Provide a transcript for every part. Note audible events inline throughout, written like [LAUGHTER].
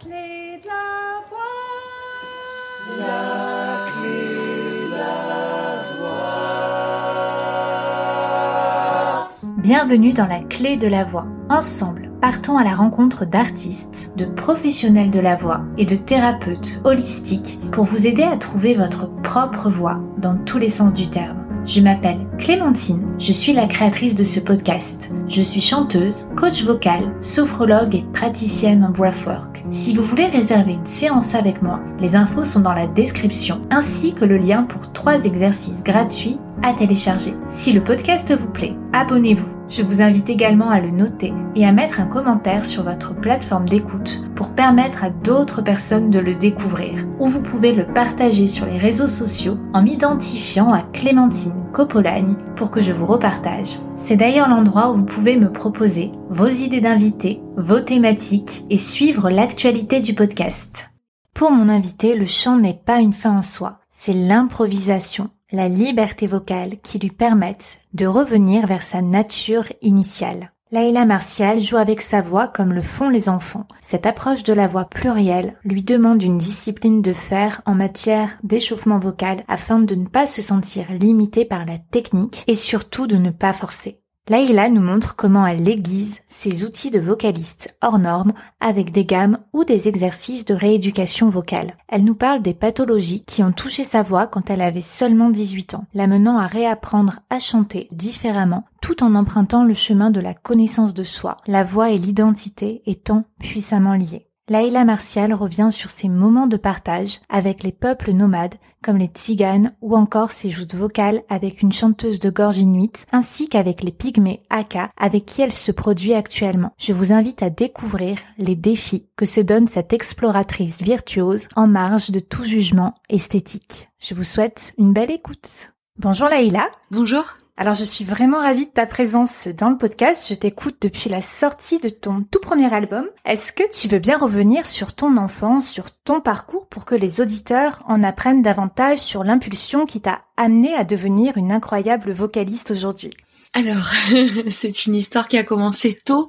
clé de la voix. La clé de la voix. Bienvenue dans la clé de la voix. Ensemble, partons à la rencontre d'artistes, de professionnels de la voix et de thérapeutes holistiques pour vous aider à trouver votre propre voix dans tous les sens du terme. Je m'appelle Clémentine, je suis la créatrice de ce podcast. Je suis chanteuse, coach vocal, sophrologue et praticienne en breathwork. Si vous voulez réserver une séance avec moi, les infos sont dans la description ainsi que le lien pour trois exercices gratuits à télécharger. Si le podcast vous plaît, abonnez-vous. Je vous invite également à le noter et à mettre un commentaire sur votre plateforme d'écoute pour permettre à d'autres personnes de le découvrir. Ou vous pouvez le partager sur les réseaux sociaux en m'identifiant à Clémentine Copolagne pour que je vous repartage. C'est d'ailleurs l'endroit où vous pouvez me proposer vos idées d'invités, vos thématiques et suivre l'actualité du podcast. Pour mon invité, le chant n'est pas une fin en soi, c'est l'improvisation la liberté vocale qui lui permettent de revenir vers sa nature initiale. Laila Martial joue avec sa voix comme le font les enfants. Cette approche de la voix plurielle lui demande une discipline de fer en matière d'échauffement vocal afin de ne pas se sentir limité par la technique et surtout de ne pas forcer. Laïla nous montre comment elle aiguise ses outils de vocaliste hors normes avec des gammes ou des exercices de rééducation vocale. Elle nous parle des pathologies qui ont touché sa voix quand elle avait seulement 18 ans, l'amenant à réapprendre à chanter différemment tout en empruntant le chemin de la connaissance de soi, la voix et l'identité étant puissamment liées. Laïla Martial revient sur ses moments de partage avec les peuples nomades comme les tziganes ou encore ses joutes vocales avec une chanteuse de gorge inuite ainsi qu'avec les pygmées Aka avec qui elle se produit actuellement. Je vous invite à découvrir les défis que se donne cette exploratrice virtuose en marge de tout jugement esthétique. Je vous souhaite une belle écoute. Bonjour Laïla. Bonjour. Alors je suis vraiment ravie de ta présence dans le podcast. Je t'écoute depuis la sortie de ton tout premier album. Est-ce que tu veux bien revenir sur ton enfance, sur ton parcours pour que les auditeurs en apprennent davantage sur l'impulsion qui t'a amené à devenir une incroyable vocaliste aujourd'hui? Alors, [LAUGHS] c'est une histoire qui a commencé tôt.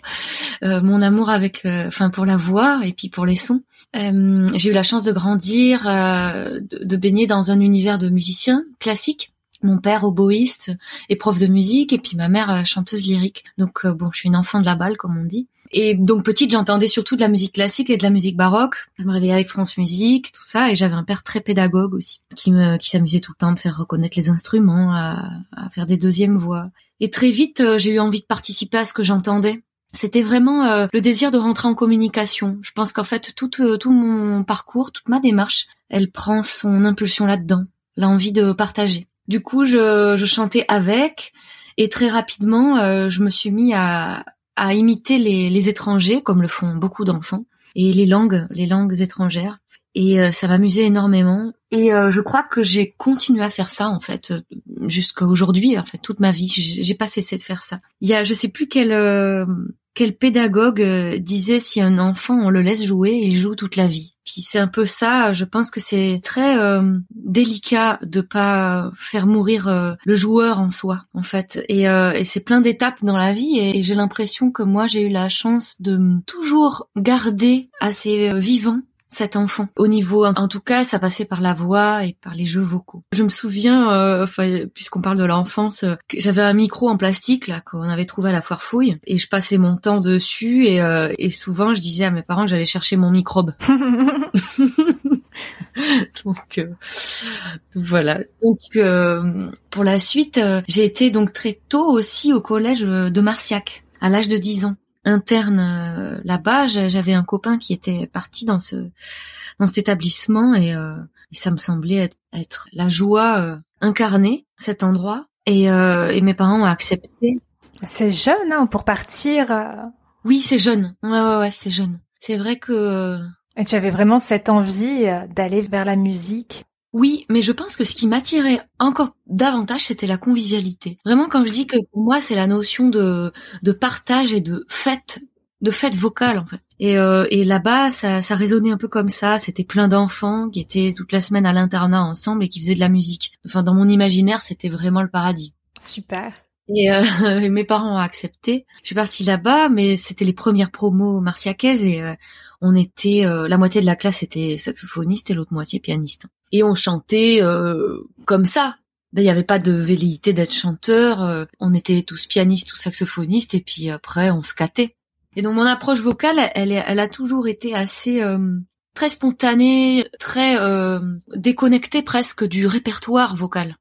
Euh, mon amour avec, euh, enfin pour la voix et puis pour les sons. Euh, j'ai eu la chance de grandir, de, de, baigner dans un univers de musiciens classiques mon père oboïste et prof de musique et puis ma mère euh, chanteuse lyrique. Donc euh, bon, je suis une enfant de la balle comme on dit. Et donc petite, j'entendais surtout de la musique classique et de la musique baroque. Je me réveillais avec France Musique, tout ça, et j'avais un père très pédagogue aussi, qui me, qui s'amusait tout le temps à me faire reconnaître les instruments, à, faire des deuxièmes voix. Et très vite, euh, j'ai eu envie de participer à ce que j'entendais. C'était vraiment le désir de rentrer en communication. Je pense qu'en fait, tout, tout mon parcours, toute ma démarche, elle prend son impulsion là-dedans, l'envie de partager. Du coup, je, je chantais avec et très rapidement, euh, je me suis mis à, à imiter les, les, étrangers, comme le font beaucoup d'enfants, et les langues, les langues étrangères. Et euh, ça m'amusait énormément. Et euh, je crois que j'ai continué à faire ça en fait jusqu'à aujourd'hui. En fait, toute ma vie, j'ai pas cessé de faire ça. Il y a, je sais plus quel quel pédagogue euh, disait si un enfant on le laisse jouer, il joue toute la vie. Puis c'est un peu ça, je pense que c'est très euh, délicat de pas faire mourir euh, le joueur en soi en fait. Et, et c'est plein d'étapes dans la vie et, j'ai l'impression que moi j'ai eu la chance de toujours garder assez vivant cet enfant. Au niveau, en tout cas, ça passait par la voix et par les jeux vocaux. Je me souviens, euh, puisqu'on parle de l'enfance, euh, j'avais un micro en plastique là qu'on avait trouvé à la foire fouille et je passais mon temps dessus et, euh, et souvent je disais à mes parents que j'allais chercher mon microbe. [LAUGHS] [LAUGHS] donc euh, voilà. Donc pour la suite, j'ai été donc très tôt aussi au collège de Marciac à l'âge de 10 ans interne euh, là-bas, j'avais un copain qui était parti dans ce dans cet établissement et, euh, ça me semblait être, la joie euh, incarnée cet endroit et, et mes parents ont accepté. C'est jeune hein, pour partir. Oui, c'est jeune. Ouais ouais ouais, c'est jeune. C'est vrai que. Et tu avais vraiment cette envie d'aller vers la musique. Oui, mais je pense que ce qui m'attirait encore davantage, c'était la convivialité. Vraiment, quand je dis que pour moi, c'est la notion de, de partage et de fête, de fête vocale en fait. Et, euh, et là-bas, ça, ça résonnait un peu comme ça. C'était plein d'enfants qui étaient toute la semaine à l'internat ensemble et qui faisaient de la musique. Enfin, dans mon imaginaire, c'était vraiment le paradis. Super. Et, euh, [LAUGHS] mes parents ont accepté. Je suis partie là-bas, mais c'était les premières promos martiacaises et euh, on était la moitié de la classe était saxophoniste et l'autre moitié pianiste. Et on chantait comme ça. Ben, il n'y avait pas de velléité d'être chanteur. on était tous pianistes ou saxophonistes et puis après on se cattait. Et donc mon approche vocale, elle, elle a toujours été assez très spontanée, très déconnectée presque du répertoire vocal,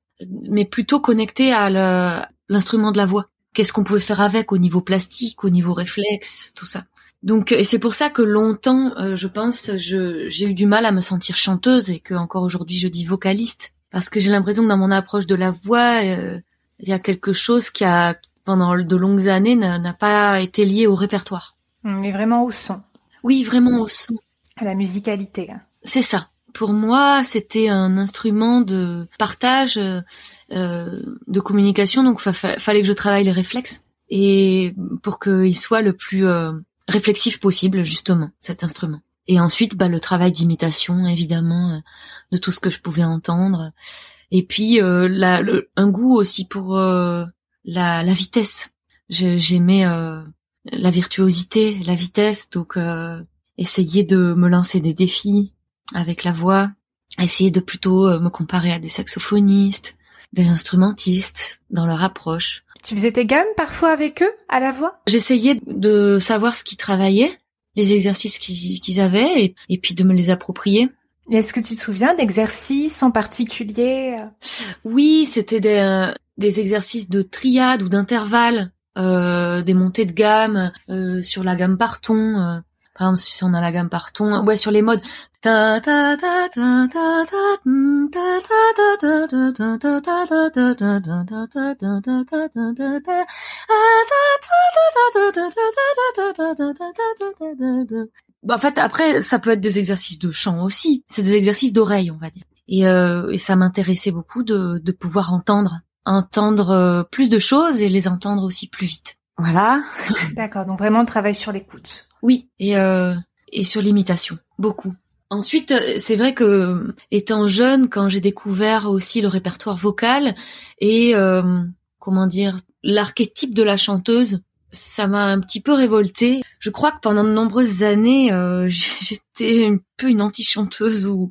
mais plutôt connectée à l'instrument de la voix qu'est-ce qu'on pouvait faire avec au niveau plastique, au niveau réflexe, tout ça. Donc et c'est pour ça que longtemps, euh, je pense, j'ai eu du mal à me sentir chanteuse et que encore aujourd'hui je dis vocaliste parce que j'ai l'impression que dans mon approche de la voix, euh, il y a quelque chose qui a pendant de longues années n'a pas été lié au répertoire. Mais vraiment au son. Oui, vraiment au son. À la musicalité. C'est ça. Pour moi, c'était un instrument de partage euh, de communication, donc il fallait que je travaille les réflexes et pour qu'il soit le plus euh, réflexif possible justement cet instrument. Et ensuite, bah, le travail d'imitation, évidemment, euh, de tout ce que je pouvais entendre. Et puis, la, un goût aussi pour la, la, vitesse. J'aimais la virtuosité, la vitesse, donc essayer de me lancer des défis avec la voix, essayer de plutôt me comparer à des saxophonistes, des instrumentistes dans leur approche. Tu faisais tes gammes parfois avec eux à la voix? J'essayais de savoir ce qu'ils travaillaient, les exercices qu'ils avaient, et, puis de me les approprier. Est-ce que tu te souviens d'exercices en particulier Oui, c'était des, des exercices de triade ou d'intervalle, euh, des montées de gamme euh, sur la gamme par ton. Euh, par exemple, si on a la gamme par ton, ouais, sur les modes. en fait, après, ça peut être des exercices de chant aussi. C'est des exercices d'oreille, on va dire. Et, euh, et ça m'intéressait beaucoup de, de pouvoir entendre, entendre plus de choses et les entendre aussi plus vite. Voilà. D'accord. Donc vraiment, on travaille sur l'écoute. Oui, et euh, et sur l'imitation, beaucoup. Ensuite, c'est vrai que étant jeune, quand j'ai découvert aussi le répertoire vocal et euh, comment dire l'archétype de la chanteuse, ça m'a un petit peu révoltée. Je crois que pendant de nombreuses années, euh, [LAUGHS] j'étais un peu une anti-chanteuse où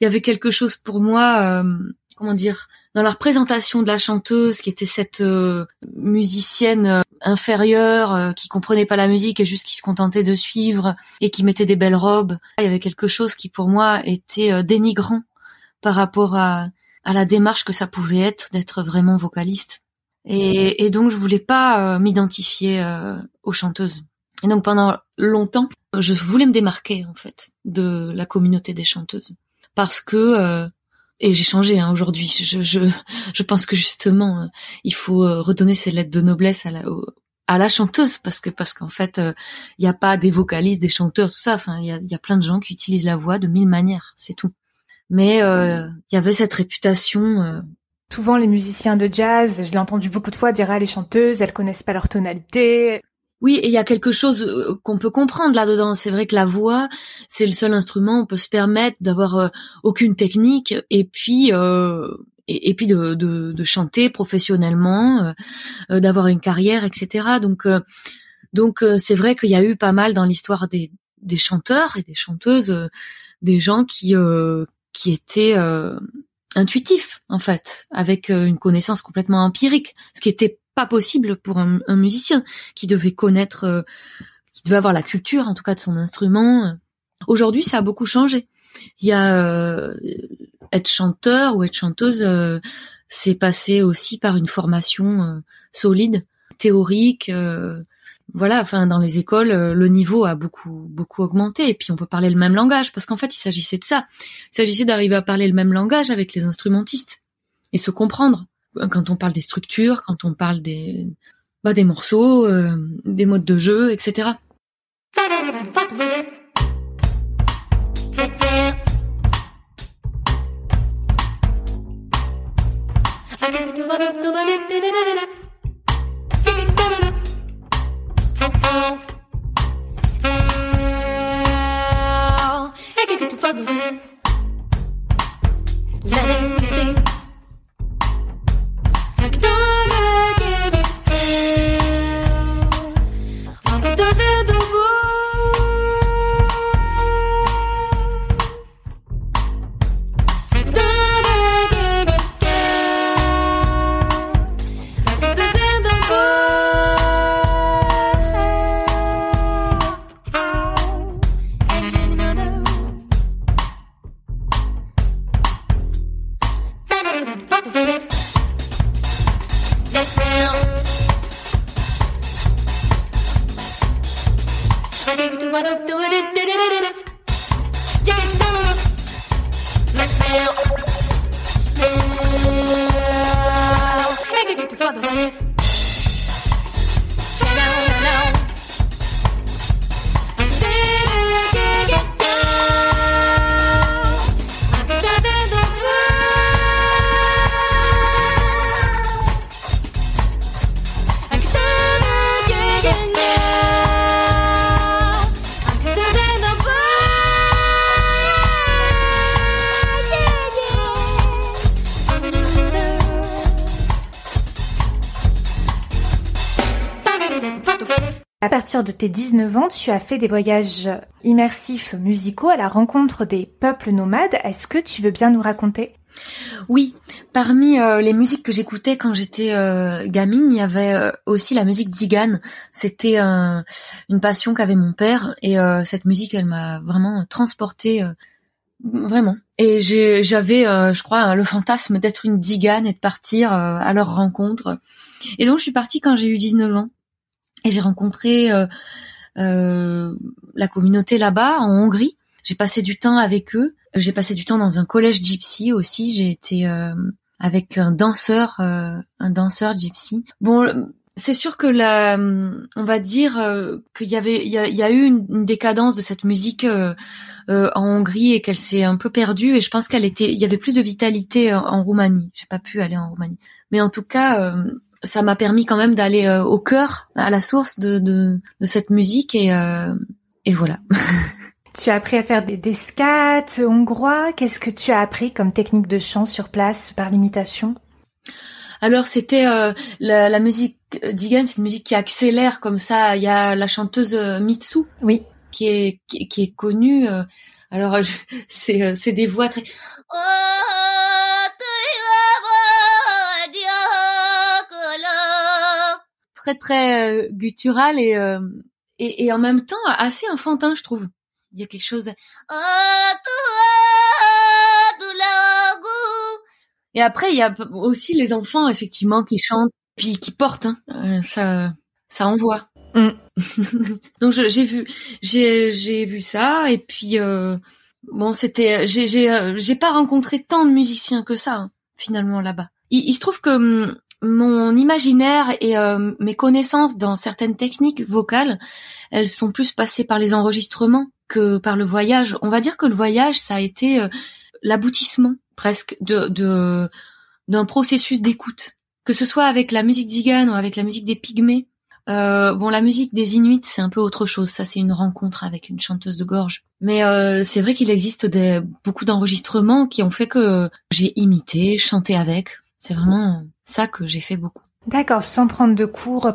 il y avait quelque chose pour moi, euh, comment dire, dans la représentation de la chanteuse qui était cette euh, musicienne euh, inférieure euh, qui comprenait pas la musique et juste qui se contentait de suivre et qui mettait des belles robes. Il y avait quelque chose qui pour moi était dénigrant par rapport à, à la démarche que ça pouvait être d'être vraiment vocaliste. Et, et, donc je voulais pas m'identifier aux chanteuses. Et donc pendant longtemps, je voulais me démarquer en fait de la communauté des chanteuses parce que et j'ai changé hein, aujourd'hui. Je, je, je pense que justement, euh, il faut euh, redonner ces lettres de noblesse à la, à la chanteuse parce que parce qu'en fait, il euh, n'y a pas des vocalistes, des chanteurs, tout ça. Enfin, il y a, y a plein de gens qui utilisent la voix de mille manières, c'est tout. Mais il y avait cette réputation. Souvent, les musiciens de jazz, je l'ai entendu beaucoup de fois dire ah les chanteuses, elles connaissent pas leur tonalité. Oui, et il y a quelque chose euh, qu'on peut comprendre là-dedans. C'est vrai que la voix, c'est le seul instrument où on peut se permettre d'avoir euh, aucune technique et puis euh, et, puis de, de, chanter professionnellement, d'avoir une carrière, etc. Donc donc c'est vrai qu'il y a eu pas mal dans l'histoire des, des chanteurs et des chanteuses, des gens qui qui étaient intuitifs en fait, avec une connaissance complètement empirique, ce qui était pas possible pour un, musicien qui devait connaître, euh, qui devait avoir la culture en tout cas de son instrument. Aujourd'hui, ça a beaucoup changé. Il y a euh, être chanteur ou être chanteuse, euh, c'est passé aussi par une formation solide, théorique. voilà, enfin dans les écoles, le niveau a beaucoup beaucoup augmenté et puis on peut parler le même langage parce qu'en fait il s'agissait de ça. Il s'agissait d'arriver à parler le même langage avec les instrumentistes et se comprendre quand on parle des structures, quand on parle des, des morceaux, des modes de jeu, etc. de tes 19 ans, tu as fait des voyages immersifs musicaux à la rencontre des peuples nomades. Est-ce que tu veux bien nous raconter? Oui, parmi euh, les musiques que j'écoutais quand j'étais euh, gamine, il y avait euh, aussi la musique d'Igan. C'était une passion qu'avait mon père et cette musique, elle m'a vraiment transportée, vraiment. Et j'avais, je crois, le fantasme d'être une Digan et de partir à leur rencontre. Et donc je suis partie quand j'ai eu 19 ans. Et j'ai rencontré euh, euh, la communauté là-bas en Hongrie. J'ai passé du temps avec eux. J'ai passé du temps dans un collège gypsy aussi. J'ai été euh, avec un danseur, un danseur gypsy. Bon, c'est sûr que la, on va dire qu'il y avait, il y a, eu une, décadence de cette musique en Hongrie et qu'elle s'est un peu perdue. Et je pense qu'elle était, il y avait plus de vitalité en, Roumanie. J'ai pas pu aller en Roumanie, mais en tout cas, ça m'a permis quand même d'aller euh, au cœur, à la source de, de, de cette musique et, euh, et voilà. [LAUGHS] tu as appris à faire des, des scats hongrois. Qu'est-ce que tu as appris comme technique de chant sur place par l'imitation? Alors c'était euh, la, la, musique d'Igan, c'est une musique qui accélère comme ça. Il y a la chanteuse Mitsu, oui, qui est qui, qui est connue. alors [LAUGHS] c'est c'est des voix très très très euh, guttural euh, et, et, en même temps assez enfantin, je trouve. Il y a quelque chose. Et après, il y a aussi les enfants effectivement qui chantent puis qui portent. Hein. Euh, ça, ça envoie. Mm. [LAUGHS] Donc j'ai vu, j'ai j'ai vu ça et puis bon c'était, j'ai j'ai j'ai pas rencontré tant de musiciens que ça hein, finalement là-bas. Il, il, se trouve que hum, mon imaginaire et euh, mes connaissances dans certaines techniques vocales, elles sont plus passées par les enregistrements que par le voyage. On va dire que le voyage, ça a été euh, l'aboutissement presque de d'un processus d'écoute, que ce soit avec la musique d'Igan ou avec la musique des Pygmées. Euh, bon, la musique des Inuits, c'est un peu autre chose. Ça, c'est une rencontre avec une chanteuse de gorge. Mais c'est vrai qu'il existe des, beaucoup d'enregistrements qui ont fait que j'ai imité, chanté avec. C'est vraiment ça que j'ai fait beaucoup. D'accord, sans prendre de cours,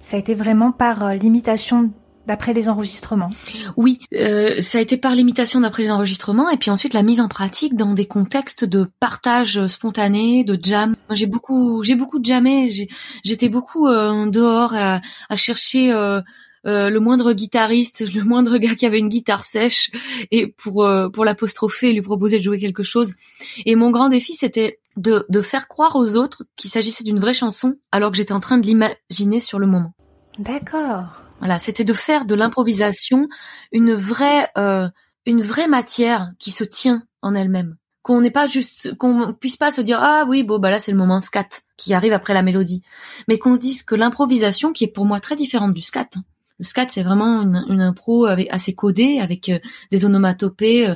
ça a été vraiment par euh, l'imitation d'après les enregistrements. Oui, euh, ça a été par l'imitation d'après les enregistrements et puis ensuite la mise en pratique dans des contextes de partage spontané, de jam. J'ai beaucoup, j'ai beaucoup jamé. J'étais beaucoup euh, dehors à, à chercher euh, le moindre guitariste, [LAUGHS] le moindre gars qui avait une guitare sèche et pour euh, pour l'apostropher, lui proposer de jouer quelque chose. Et mon grand défi, c'était de, de faire croire aux autres qu'il s'agissait d'une vraie chanson alors que j'étais en train de l'imaginer sur le moment. D'accord. Voilà, c'était de faire de l'improvisation une vraie euh, une vraie matière qui se tient en elle-même. Qu'on n'est pas juste qu'on puisse pas se dire ah oui bon bah là c'est le moment scat qui arrive après la mélodie, mais qu'on se dise que l'improvisation qui est pour moi très différente du scat, le scat, c'est vraiment une, une, impro avec, assez codée, avec euh, des onomatopées. Euh,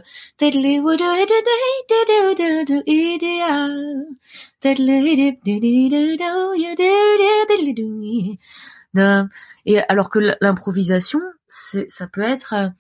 et alors que l'improvisation, c'est, ça peut être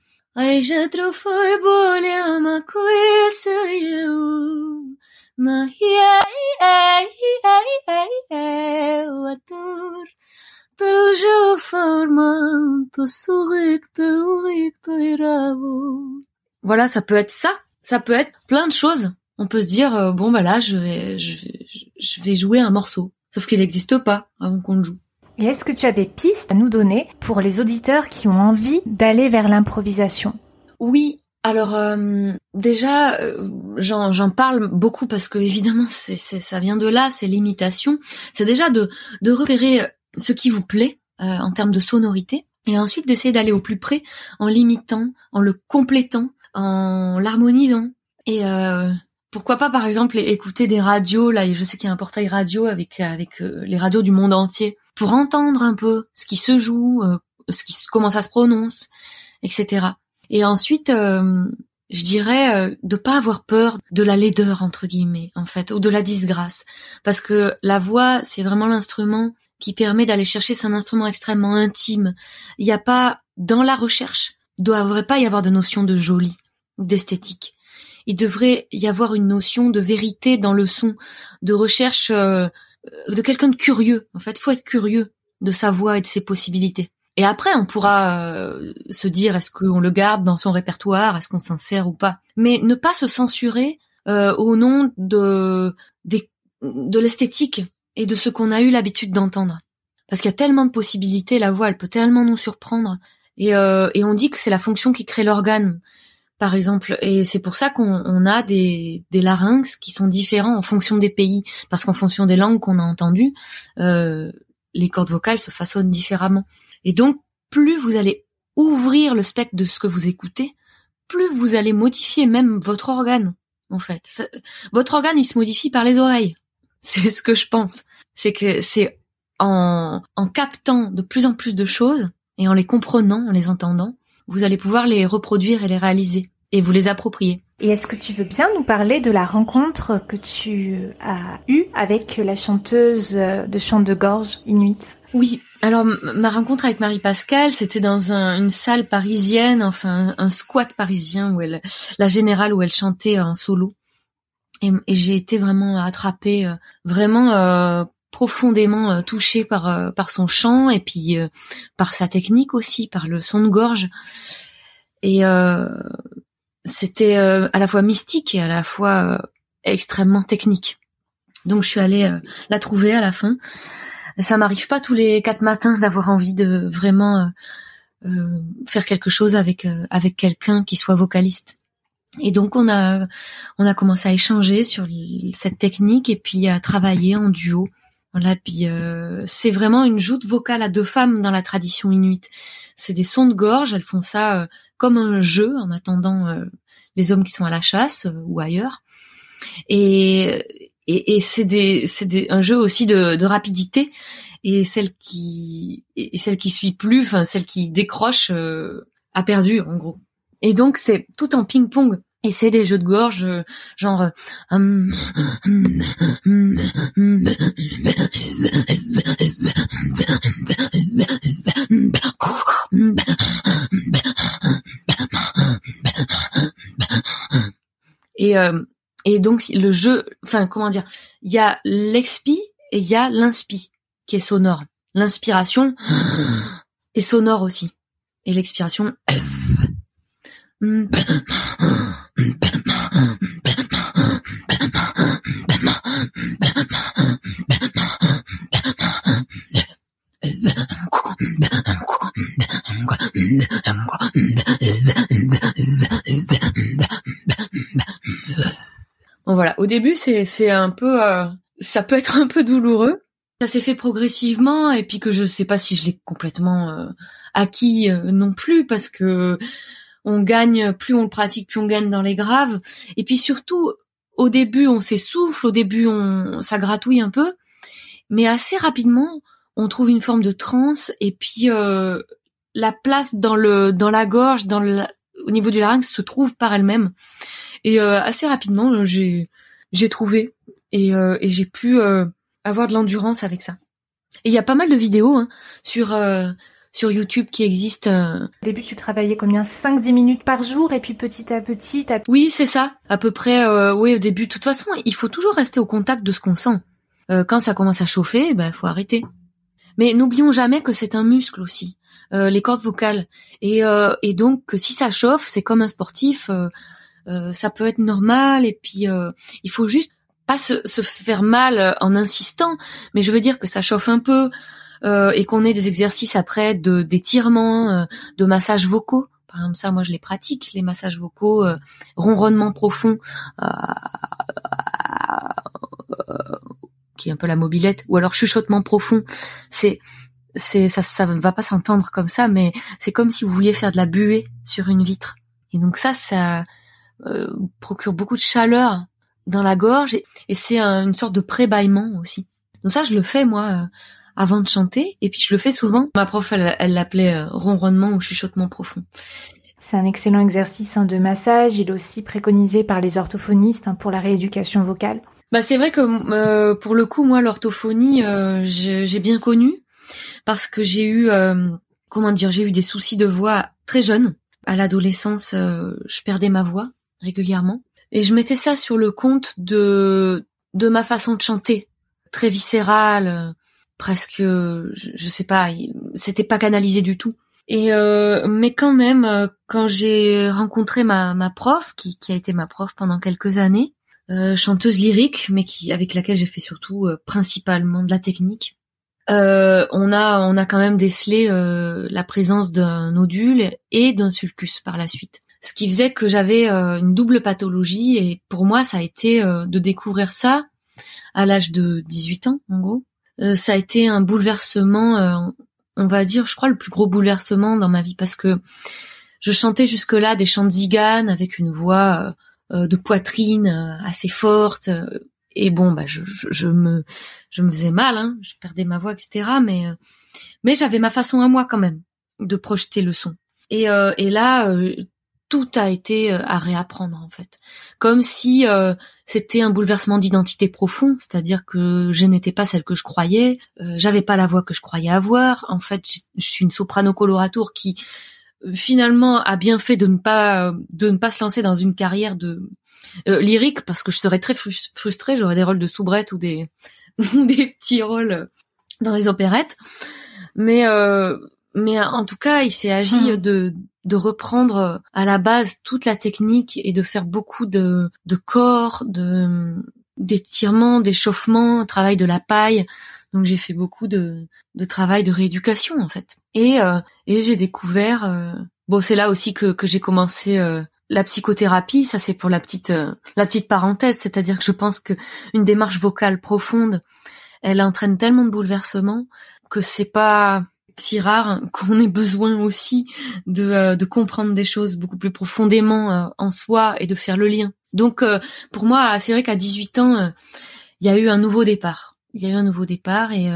voilà, ça peut être ça. Ça peut être plein de choses. On peut se dire euh, bon bah là je vais je vais, jouer un morceau, sauf qu'il n'existe pas avant qu'on le joue. Et est-ce que tu as des pistes à nous donner pour les auditeurs qui ont envie d'aller vers l'improvisation? Oui, alors euh, déjà, euh, j'en parle beaucoup parce que évidemment, c'est ça vient de là, c'est l'imitation. C'est déjà de, de repérer ce qui vous plaît, euh, en termes de sonorité. et ensuite d'essayer d'aller au plus près en l'imitant, en le complétant, en l'harmonisant. Et euh, pourquoi pas par exemple écouter des radios là, je sais qu'il y a un portail radio avec avec euh, les radios du monde entier pour entendre un peu ce qui se joue, euh, ce qui comment ça se prononce, etc. Et ensuite je dirais de pas avoir peur de la laideur entre guillemets en fait ou de la disgrâce parce que la voix c'est vraiment l'instrument qui permet d'aller chercher, c'est un instrument extrêmement intime. Il n'y a pas, dans la recherche, devrait pas y avoir de notion de joli ou d'esthétique. Il devrait y avoir une notion de vérité dans le son, de recherche euh, de quelqu'un de curieux. En fait, il faut être curieux de sa voix et de ses possibilités. Et après, on pourra euh, se dire est-ce qu'on le garde dans son répertoire, est-ce qu'on s'insère ou pas. Mais ne pas se censurer euh, au nom de de l'esthétique et de ce qu'on a eu l'habitude d'entendre. Parce qu'il y a tellement de possibilités, la voix, elle peut tellement nous surprendre. Et, euh, et on dit que c'est la fonction qui crée l'organe, par exemple. Et c'est pour ça qu'on a des, des larynx qui sont différents en fonction des pays. Parce qu'en fonction des langues qu'on a entendues, euh, les cordes vocales se façonnent différemment. Et donc, plus vous allez ouvrir le spectre de ce que vous écoutez, plus vous allez modifier même votre organe, en fait. votre organe, il se modifie par les oreilles. C'est ce que je pense. C'est que c'est en, en captant de plus en plus de choses et en les comprenant, en les entendant, vous allez pouvoir les reproduire et les réaliser et vous les approprier. Et est-ce que tu veux bien nous parler de la rencontre que tu as eue avec la chanteuse de chant de gorge inuit? Oui, alors ma rencontre avec Marie Pascal, c'était dans une salle parisienne, enfin un, squat parisien où elle, la générale où elle chantait en solo et, j'ai été vraiment attrapée, euh, vraiment euh, profondément euh, touchée par par son chant et puis par sa technique aussi, par le son de gorge. Et c'était à la fois mystique et à la fois extrêmement technique. Donc je suis allée la trouver à la fin. Ça m'arrive pas tous les quatre matins d'avoir envie de vraiment faire quelque chose avec avec quelqu'un qui soit vocaliste. Et donc on a on a commencé à échanger sur cette technique et puis à travailler en duo. Voilà, puis euh, c'est vraiment une joute vocale à deux femmes dans la tradition inuite. C'est des sons de gorge, elles font ça euh, comme un jeu en attendant euh, les hommes qui sont à la chasse ou ailleurs. Et et, et c'est des c'est des, un jeu aussi de, de rapidité et celle qui et celle qui suit plus, enfin celle qui décroche a perdu en gros. Et donc c'est tout en ping-pong. Et c'est des jeux de gorge euh, genre euh, et euh, et donc le jeu enfin comment dire il y a l'expi et il y a l'inspi qui est sonore l'inspiration est sonore aussi et l'expiration Bon voilà, au début c'est c'est un peu euh, ça peut être un peu douloureux. Ça s'est fait progressivement et puis que je sais pas si je l'ai complètement euh, acquis euh, non plus parce que on gagne, plus on le pratique, plus on gagne dans les graves. Et puis surtout, au début, on s'essouffle, au début, on, ça gratouille un peu, mais assez rapidement, on trouve une forme de transe et puis euh, la place dans le dans la gorge, dans au niveau du larynx se trouve par elle-même. Et euh, assez rapidement, j'ai j'ai trouvé et, euh, et j'ai pu avoir de l'endurance avec ça. Et il y a pas mal de vidéos hein, sur sur YouTube qui existe. Euh. Au début, tu travaillais combien? 5-10 minutes par jour et puis petit à petit, Oui, c'est ça, à peu près. Euh, oui, au début. De toute façon, il faut toujours rester au contact de ce qu'on sent. Euh, quand ça commence à chauffer, ben faut arrêter. Mais n'oublions jamais que c'est un muscle aussi, euh, les cordes vocales. Et, et donc, si ça chauffe, c'est comme un sportif, ça peut être normal. Et puis, il faut juste pas se, se, faire mal en insistant, mais je veux dire que ça chauffe un peu, euh, et qu'on ait des exercices après de d'étirement, euh, de massages vocaux. Par exemple, ça, moi, je les pratique, les massages vocaux, euh, ronronnement profond, qui est un peu la mobilette, ou alors chuchotement profond. C'est c'est ça, ça va pas s'entendre comme ça, mais c'est comme si vous vouliez faire de la buée sur une vitre. Et donc ça, ça euh, procure beaucoup de chaleur dans la gorge et, c'est une sorte de pré-bâillement aussi. Donc ça, je le fais moi euh, avant de chanter et puis je le fais souvent. Ma prof, elle l'appelait euh, ronronnement ou chuchotement profond. C'est un excellent exercice hein, de massage. Il est aussi préconisé par les orthophonistes hein, pour la rééducation vocale. Bah c'est vrai que euh, pour le coup, moi, l'orthophonie, j'ai bien connu parce que j'ai eu, comment dire, j'ai eu des soucis de voix très jeune. À l'adolescence, je perdais ma voix régulièrement. Et je mettais ça sur le compte de de ma façon de chanter, très viscérale, euh, presque, je, sais pas, c'était pas canalisé du tout. Et euh, mais quand même, euh, quand j'ai rencontré ma, ma prof, qui, qui a été ma prof pendant quelques années, chanteuse lyrique, mais qui avec laquelle j'ai fait surtout principalement de la technique, on a on a quand même décelé la présence d'un nodule et d'un sulcus par la suite ce qui faisait que j'avais euh, une double pathologie et pour moi ça a été euh, de découvrir ça à l'âge de 18 ans en gros. Euh, ça a été un bouleversement, on va dire, je crois le plus gros bouleversement dans ma vie parce que je chantais jusque-là des chants de avec une voix de poitrine assez forte et bon bah je, je, me je me faisais mal, hein, je perdais ma voix etc. Mais mais j'avais ma façon à moi quand même de projeter le son. Et, et là, tout a été euh, à réapprendre en fait, comme si euh, c'était un bouleversement d'identité profond, c'est-à-dire que je n'étais pas celle que je croyais, euh, j'avais pas la voix que je croyais avoir. En fait, je suis une soprano coloratour qui finalement a bien fait de ne pas de ne pas se lancer dans une carrière de lyrique parce que je serais très frustrée, j'aurais des rôles de soubrette ou des [LAUGHS] des petits rôles dans les opérettes. Mais mais en tout cas, il s'est agi hmm. de de reprendre à la base toute la technique et de faire beaucoup de, de corps, de d'étirements, d'échauffement, travail de la paille. Donc j'ai fait beaucoup de, de travail de rééducation en fait. Et, euh, et j'ai découvert, euh, bon c'est là aussi que, que j'ai commencé euh, la psychothérapie. Ça c'est pour la petite la petite parenthèse, c'est-à-dire que je pense que une démarche vocale profonde, elle entraîne tellement de bouleversements que c'est pas si rare qu'on ait besoin aussi de, euh, de comprendre des choses beaucoup plus profondément euh, en soi et de faire le lien. Donc euh, pour moi, c'est vrai qu'à 18 ans, il y a eu un nouveau départ. Il y a eu un nouveau départ et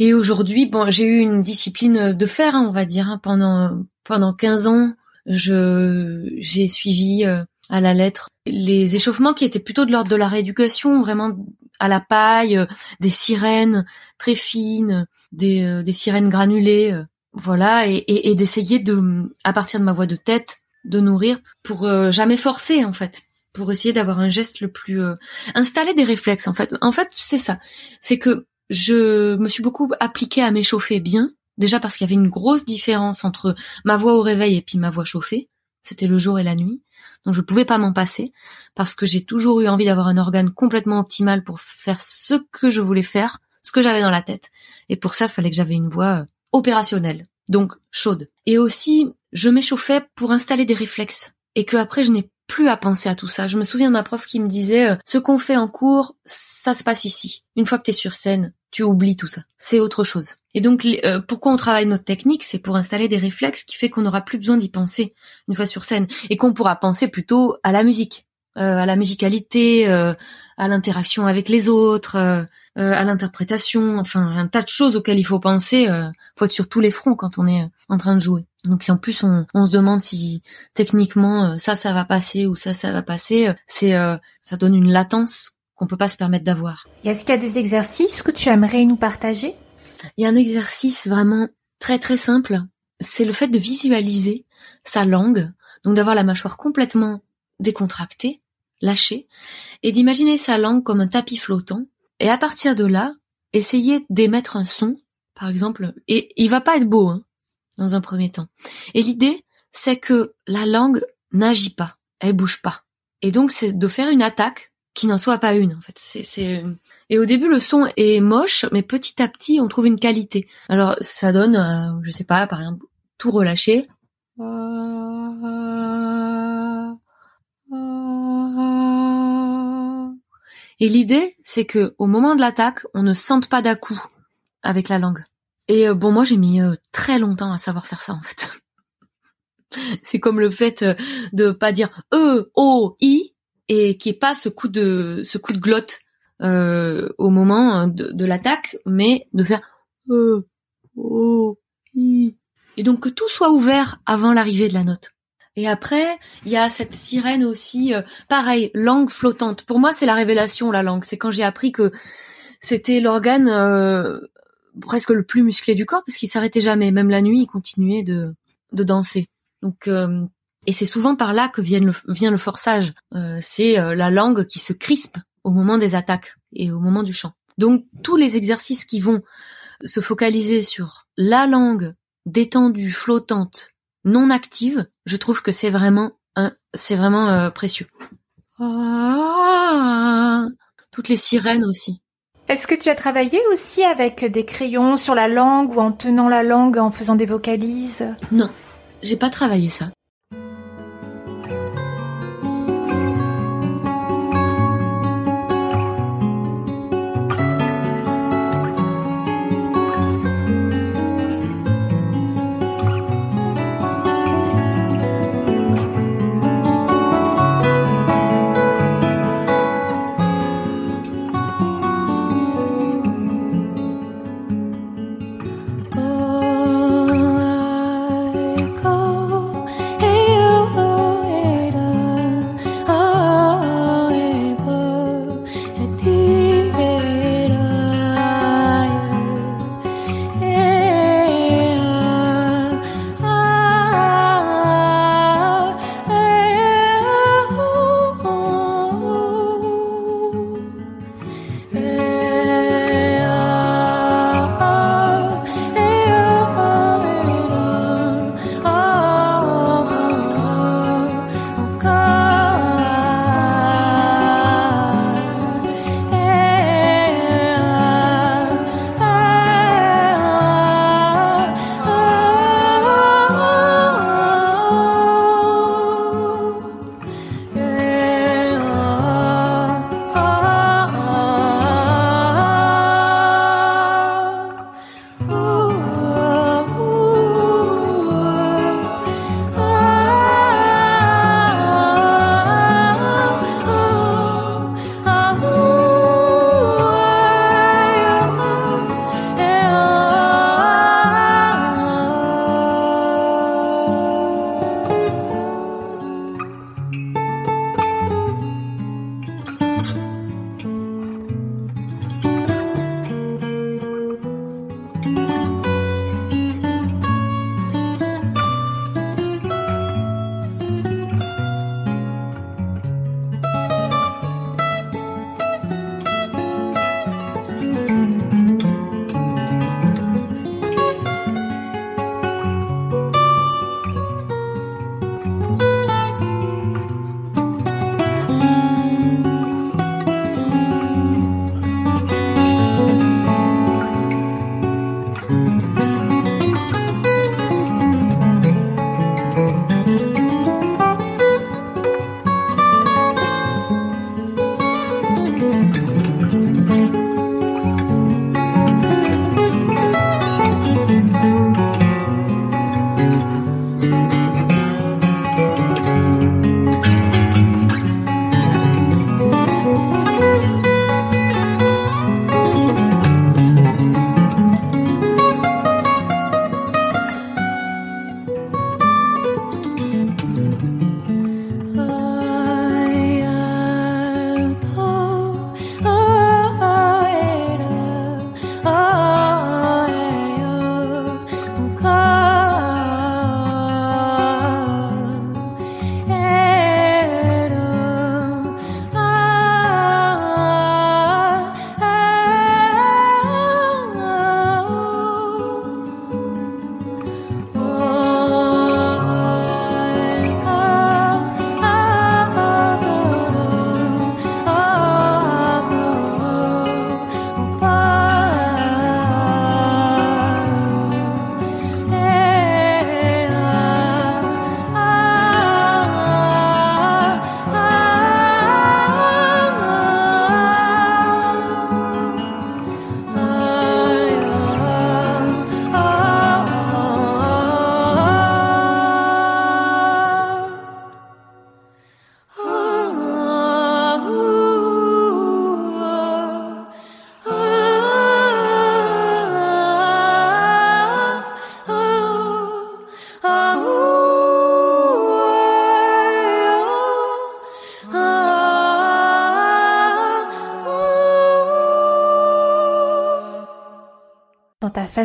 et aujourd'hui, bon, j'ai eu une discipline de fer, hein, on va dire, hein, pendant pendant 15 ans. Je j'ai suivi à la lettre les échauffements qui étaient plutôt de l'ordre de la rééducation, vraiment à la paille, des sirènes très fines, des, euh, des sirènes granulées, euh, voilà, et, et, d'essayer de, à partir de ma voix de tête, de nourrir pour euh, jamais forcer en fait, pour essayer d'avoir un geste le plus installer des réflexes en fait. En fait, c'est ça, c'est que je me suis beaucoup appliquée à m'échauffer bien, déjà parce qu'il y avait une grosse différence entre ma voix au réveil et puis ma voix chauffée. C'était le jour et la nuit. Donc je pouvais pas m'en passer parce que j'ai toujours eu envie d'avoir un organe complètement optimal pour faire ce que je voulais faire ce que j'avais dans la tête. Et pour ça, il fallait que j'avais une voix euh, opérationnelle, donc chaude. Et aussi, je m'échauffais pour installer des réflexes. Et que après, je n'ai plus à penser à tout ça. Je me souviens de ma prof qui me disait, euh, ce qu'on fait en cours, ça se passe ici. Une fois que tu es sur scène, tu oublies tout ça. C'est autre chose. Et donc, euh, pourquoi on travaille notre technique C'est pour installer des réflexes qui fait qu'on n'aura plus besoin d'y penser une fois sur scène. Et qu'on pourra penser plutôt à la musique, à la musicalité, à l'interaction avec les autres, euh, à l'interprétation, enfin un tas de choses auxquelles il faut penser. Euh, faut être sur tous les fronts quand on est euh, en train de jouer. Donc si en plus on, on se demande si techniquement euh, ça ça va passer ou ça ça va passer, c'est ça donne une latence qu'on peut pas se permettre d'avoir. Est-ce qu'il y a des exercices que tu aimerais nous partager? Il y a un exercice vraiment très très simple, c'est le fait de visualiser sa langue, donc d'avoir la mâchoire complètement décontractée, lâchée, et d'imaginer sa langue comme un tapis flottant et à partir de là, essayez d'émettre un son, par exemple, et il va pas être beau, hein, dans un premier temps. Et l'idée, c'est que la langue n'agit pas, elle bouge pas. Et donc, c'est de faire une attaque qui n'en soit pas une, en fait. Et au début, le son est moche, mais petit à petit, on trouve une qualité. Alors, ça donne, euh, je sais pas, par exemple, tout relâcher. Et l'idée, c'est que au moment de l'attaque, on ne sente pas d'à-coup avec la langue. Et bon, moi, j'ai mis très longtemps à savoir faire ça en fait. [LAUGHS] C'est comme le fait de pas dire e o i et qui est pas ce coup de ce coup de glotte euh, au moment de, de l'attaque, mais de faire e o i et donc que tout soit ouvert avant l'arrivée de la note. Et après, il y a cette sirène aussi, euh, pareil, langue flottante. Pour moi, c'est la révélation, la langue. C'est quand j'ai appris que c'était l'organe euh, presque le plus musclé du corps, parce qu'il s'arrêtait jamais. Même la nuit, il continuait de, de danser. Donc, euh, et c'est souvent par là que vient le, vient le forçage. c'est la langue qui se crispe au moment des attaques et au moment du chant. Donc, tous les exercices qui vont se focaliser sur la langue détendue, flottante, non active, je trouve que c'est vraiment c'est vraiment euh, précieux. Ah, toutes les sirènes aussi. Est-ce que tu as travaillé aussi avec des crayons sur la langue ou en tenant la langue en faisant des vocalises? Non, j'ai pas travaillé ça.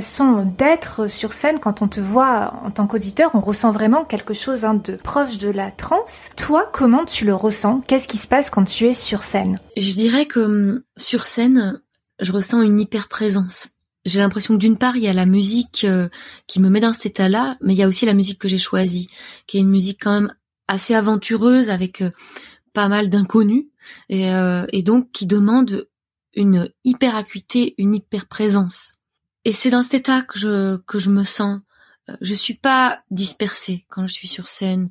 Façon d'être sur scène quand on te voit en tant qu'auditeur, on ressent vraiment quelque chose hein, de proche de la trance. Toi, comment tu le ressens? Qu'est-ce qui se passe quand tu es sur scène? Je dirais que hum, sur scène, je ressens une hyper présence. J'ai l'impression que d'une part, il y a la musique euh, qui me met dans cet état-là, mais il y a aussi la musique que j'ai choisie, qui est une musique quand même assez aventureuse avec euh, pas mal d'inconnus et, euh, et donc qui demande une hyper acuité, une hyper présence. Et c'est dans cet état que je que je me sens. Je suis pas dispersée quand je suis sur scène.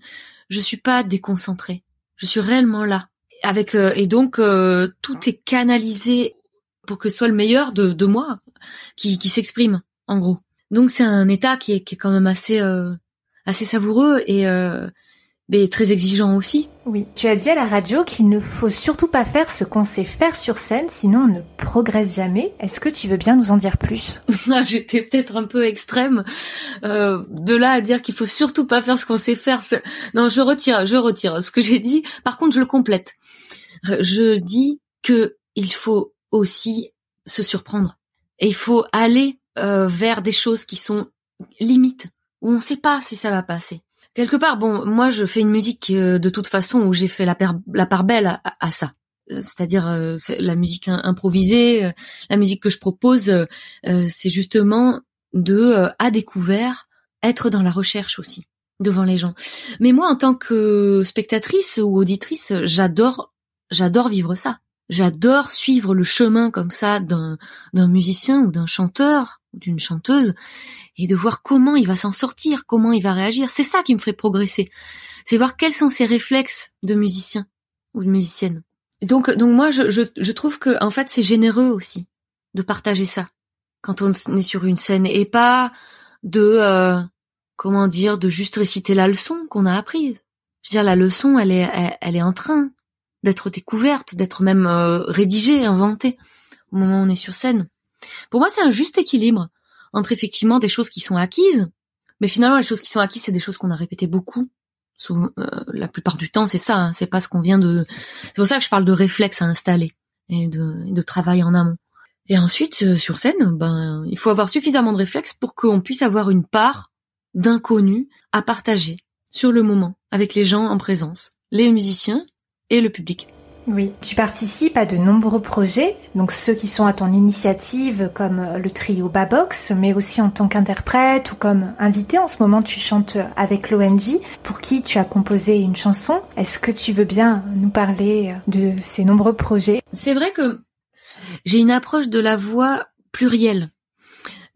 Je suis pas déconcentrée. Je suis réellement là. Avec et donc tout est canalisé pour que ce soit le meilleur de, de moi qui, qui s'exprime en gros. Donc c'est un état qui est, qui est quand même assez euh, assez savoureux et euh, mais très exigeant aussi. Oui, tu as dit à la radio qu'il ne faut surtout pas faire ce qu'on sait faire sur scène, sinon on ne progresse jamais. Est-ce que tu veux bien nous en dire plus? [LAUGHS] Ah, J'étais peut-être un peu extrême. Euh, de là à dire qu'il faut surtout pas faire ce qu'on sait faire. Non, je retire, je retire ce que j'ai dit. Par contre, je le complète. Je dis que il faut aussi se surprendre. Et il faut aller euh, vers des choses qui sont limites, où on ne sait pas si ça va passer. Quelque part, bon, moi je fais une musique euh, de toute façon où j'ai fait la, la part belle à, ça. Euh, c'est-à-dire la musique improvisée, la musique que je propose, c'est justement de, à découvert, être dans la recherche aussi devant les gens. Mais moi, en tant que spectatrice ou auditrice, j'adore, j'adore vivre ça. J'adore suivre le chemin comme ça d'un musicien ou d'un chanteur d'une chanteuse et de voir comment il va s'en sortir, comment il va réagir. C'est ça qui me fait progresser. C'est voir quels sont ses réflexes de musicien ou de musicienne. Donc donc moi je je, je trouve que en fait c'est généreux aussi de partager ça quand on est sur une scène et pas de euh, comment dire de juste réciter la leçon qu'on a apprise. Je veux dire la leçon elle est elle est en train d'être découverte, d'être même euh, rédigée, inventée au moment où on est sur scène. Pour moi, c'est un juste équilibre entre effectivement des choses qui sont acquises, mais finalement les choses qui sont acquises, c'est des choses qu'on a répétées beaucoup. Euh, la plupart du temps, c'est ça, hein, c'est pas ce qu'on vient de. C'est pour ça que je parle de réflexe à installer et de, travail en amont. Et ensuite, euh, sur scène, ben, il faut avoir suffisamment de réflexe pour qu'on puisse avoir une part d'inconnu à partager sur le moment avec les gens en présence, les musiciens et le public. Oui, tu participes à de nombreux projets, donc ceux qui sont à ton initiative comme le trio Babox, mais aussi en tant qu'interprète ou comme invité. En ce moment, tu chantes avec l'ONG, pour qui tu as composé une chanson. Est-ce que tu veux bien nous parler de ces nombreux projets? C'est vrai que j'ai une approche de la voix plurielle.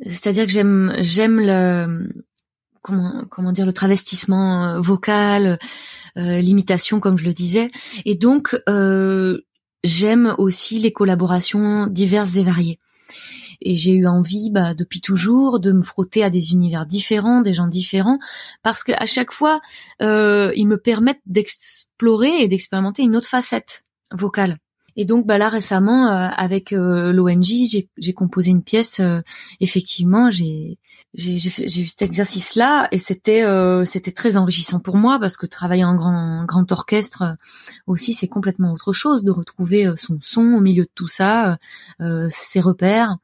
C'est-à-dire que j'aime j'aime le comment comment dire le travestissement vocal, euh, l'imitation, comme je le disais. Et donc, euh, j'aime aussi les collaborations diverses et variées. Et j'ai eu envie, bah, depuis toujours, de me frotter à des univers différents, des gens différents, parce qu'à chaque fois, euh, ils me permettent d'explorer et d'expérimenter une autre facette vocale. Et donc, bah là récemment, euh, avec euh, l'ONG, j'ai composé une pièce. Euh, effectivement, j'ai j'ai eu cet exercice-là et c'était c'était très enrichissant pour moi parce que travailler en grand grand orchestre aussi, c'est complètement autre chose de retrouver son son au milieu de tout ça, ses repères.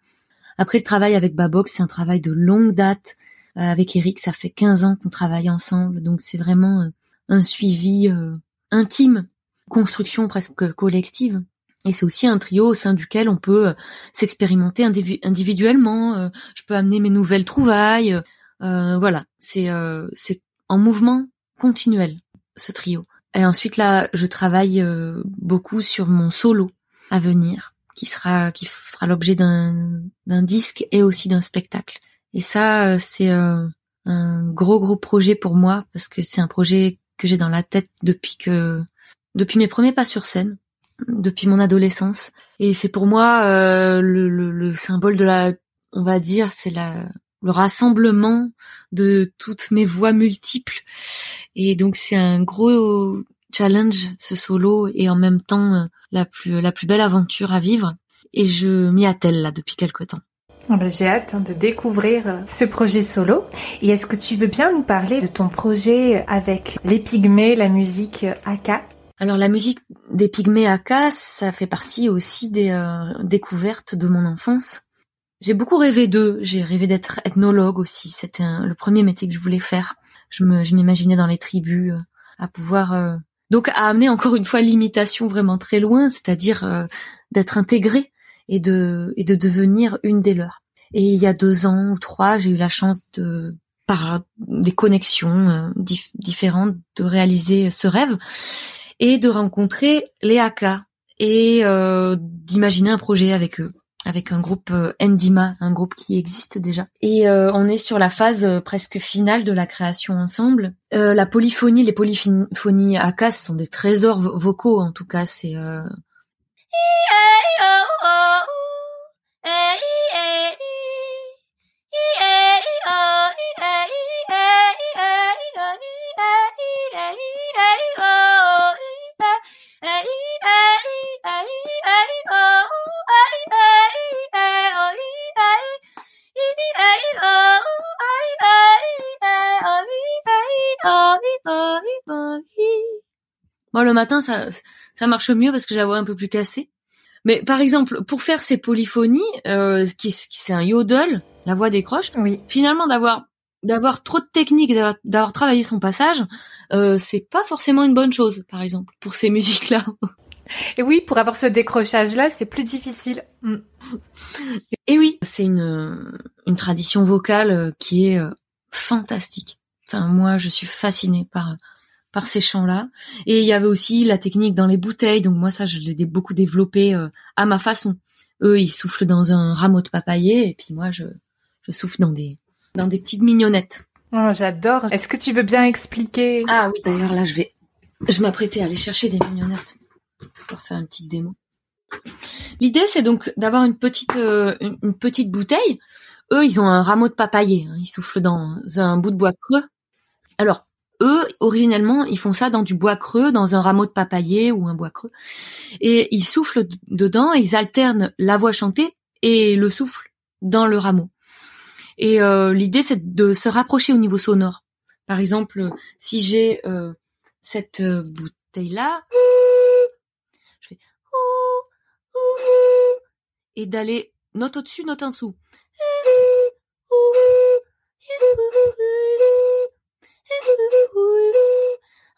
Après, le travail avec Babox, c'est un travail de longue date. avec Eric, ça fait 15 ans qu'on travaille ensemble, donc c'est vraiment un suivi intime, construction presque collective. Et c'est aussi un trio au sein duquel on peut euh, s'expérimenter individuellement. Euh, je peux amener mes nouvelles trouvailles. Euh, voilà, c'est c'est en mouvement continuel ce trio. Et ensuite là, je travaille beaucoup sur mon solo à venir, qui sera qui sera l'objet d'un d'un disque et aussi d'un spectacle. Et ça, c'est un gros gros projet pour moi parce que c'est un projet que j'ai dans la tête depuis que depuis mes premiers pas sur scène depuis mon adolescence. Et c'est pour moi euh, le, le, symbole de la, on va dire, c'est la le rassemblement de toutes mes voix multiples. Et donc c'est un gros challenge ce solo et en même temps euh, la plus la plus belle aventure à vivre. Et je m'y attelle là depuis quelque temps. Ah ben, j'ai hâte hein, de découvrir euh, ce projet solo. Et est-ce que tu veux bien nous parler de ton projet avec les pygmées, la musique Aka alors la musique des Pygmées Aka, ça fait partie aussi des euh, découvertes de mon enfance. j'ai beaucoup rêvé d'eux. J'ai rêvé d'être ethnologue aussi. C'était le premier métier que je voulais faire. Je me, je m'imaginais dans les tribus, à pouvoir donc à amener encore une fois l'imitation vraiment très loin, c'est-à-dire d'être intégré et de et de devenir une des leurs. Et il y a deux ans ou trois, j'ai eu la chance de par des connexions euh, différentes de réaliser ce rêve et de rencontrer les Aka et euh, d'imaginer un projet avec eux avec un groupe euh, Endima, un groupe qui existe déjà. Et on est sur la phase presque finale de la création ensemble. la polyphonie, les polyphonies Aka sont des trésors vocaux en tout cas. C'est Moi, le matin, ça, ça marche mieux parce que j'ai la voix un peu plus cassée. Mais par exemple, pour faire ces polyphonies, euh, qui, qui c'est un yodel, la voix décroche. Oui. Finalement, d'avoir d'avoir trop de technique, d'avoir travaillé son passage, euh, c'est pas forcément une bonne chose, par exemple, pour ces musiques-là. [LAUGHS] Et oui, pour avoir ce décrochage-là, c'est plus difficile. Mm. Et oui, c'est une une tradition vocale qui est euh, fantastique. Enfin, moi, je suis fascinée par par ces chants-là. Et il y avait aussi la technique dans les bouteilles. Donc moi, ça, je l'ai beaucoup développé euh, à ma façon. Eux, ils soufflent dans un rameau de papayer, et puis moi, je, je souffle dans des, dans des petites mignonnettes. Oh, j'adore. Est-ce que tu veux bien expliquer? Ah oui, d'ailleurs, là, je vais, je m'apprêtais à aller chercher des mignonnettes pour faire une petite démo. L'idée, c'est donc d'avoir une petite, euh, une, petite bouteille. Eux, ils ont un rameau de papayer. Hein. Ils soufflent dans un bout de bois creux. Alors, eux, originellement, ils font ça dans du bois creux, dans un rameau de papayer ou un bois creux. Et ils soufflent dedans, ils alternent la voix chantée et le souffle dans le rameau. Et euh, l'idée, c'est de se rapprocher au niveau sonore. Par exemple, si j'ai euh, cette euh, bouteille-là, je fais et d'aller note au-dessus, note en dessous.